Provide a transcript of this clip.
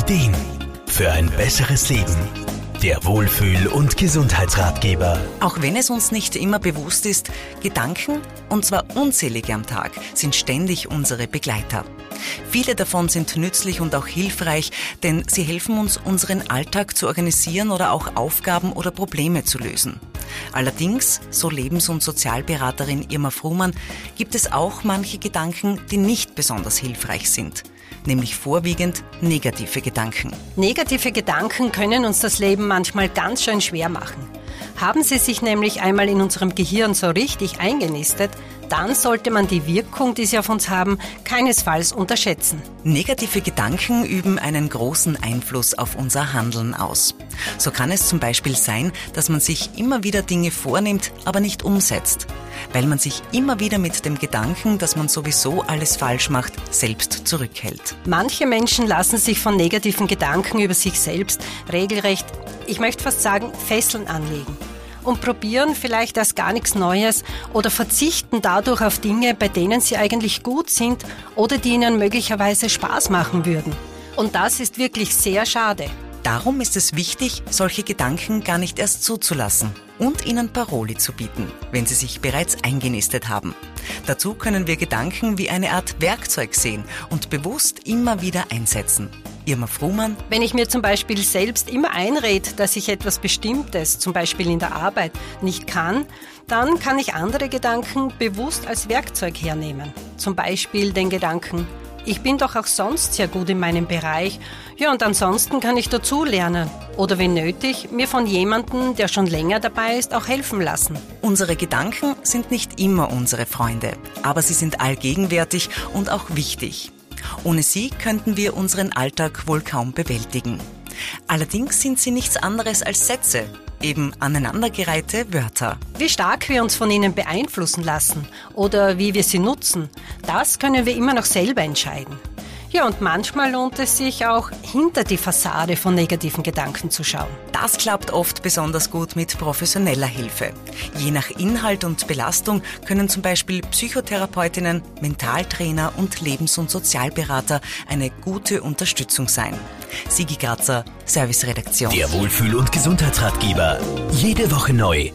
Ideen für ein besseres Leben. Der Wohlfühl- und Gesundheitsratgeber. Auch wenn es uns nicht immer bewusst ist, Gedanken, und zwar unzählige am Tag, sind ständig unsere Begleiter. Viele davon sind nützlich und auch hilfreich, denn sie helfen uns, unseren Alltag zu organisieren oder auch Aufgaben oder Probleme zu lösen. Allerdings, so Lebens- und Sozialberaterin Irma Fruhmann, gibt es auch manche Gedanken, die nicht besonders hilfreich sind nämlich vorwiegend negative Gedanken. Negative Gedanken können uns das Leben manchmal ganz schön schwer machen. Haben sie sich nämlich einmal in unserem Gehirn so richtig eingenistet, dann sollte man die Wirkung, die sie auf uns haben, keinesfalls unterschätzen. Negative Gedanken üben einen großen Einfluss auf unser Handeln aus. So kann es zum Beispiel sein, dass man sich immer wieder Dinge vornimmt, aber nicht umsetzt, weil man sich immer wieder mit dem Gedanken, dass man sowieso alles falsch macht, selbst zurückhält. Manche Menschen lassen sich von negativen Gedanken über sich selbst regelrecht, ich möchte fast sagen, Fesseln anlegen und probieren vielleicht erst gar nichts Neues oder verzichten dadurch auf Dinge, bei denen sie eigentlich gut sind oder die ihnen möglicherweise Spaß machen würden. Und das ist wirklich sehr schade. Darum ist es wichtig, solche Gedanken gar nicht erst zuzulassen und ihnen Paroli zu bieten, wenn sie sich bereits eingenistet haben. Dazu können wir Gedanken wie eine Art Werkzeug sehen und bewusst immer wieder einsetzen. Irma Fruhmann. Wenn ich mir zum Beispiel selbst immer einrede, dass ich etwas Bestimmtes, zum Beispiel in der Arbeit, nicht kann, dann kann ich andere Gedanken bewusst als Werkzeug hernehmen. Zum Beispiel den Gedanken, ich bin doch auch sonst sehr gut in meinem Bereich. Ja, und ansonsten kann ich dazu lernen. Oder wenn nötig, mir von jemandem, der schon länger dabei ist, auch helfen lassen. Unsere Gedanken sind nicht immer unsere Freunde, aber sie sind allgegenwärtig und auch wichtig. Ohne sie könnten wir unseren Alltag wohl kaum bewältigen. Allerdings sind sie nichts anderes als Sätze, eben aneinandergereihte Wörter. Wie stark wir uns von ihnen beeinflussen lassen oder wie wir sie nutzen, das können wir immer noch selber entscheiden. Ja, und manchmal lohnt es sich auch, hinter die Fassade von negativen Gedanken zu schauen. Das klappt oft besonders gut mit professioneller Hilfe. Je nach Inhalt und Belastung können zum Beispiel Psychotherapeutinnen, Mentaltrainer und Lebens- und Sozialberater eine gute Unterstützung sein. Sigi Grazer, Serviceredaktion. Der Wohlfühl- und Gesundheitsratgeber. Jede Woche neu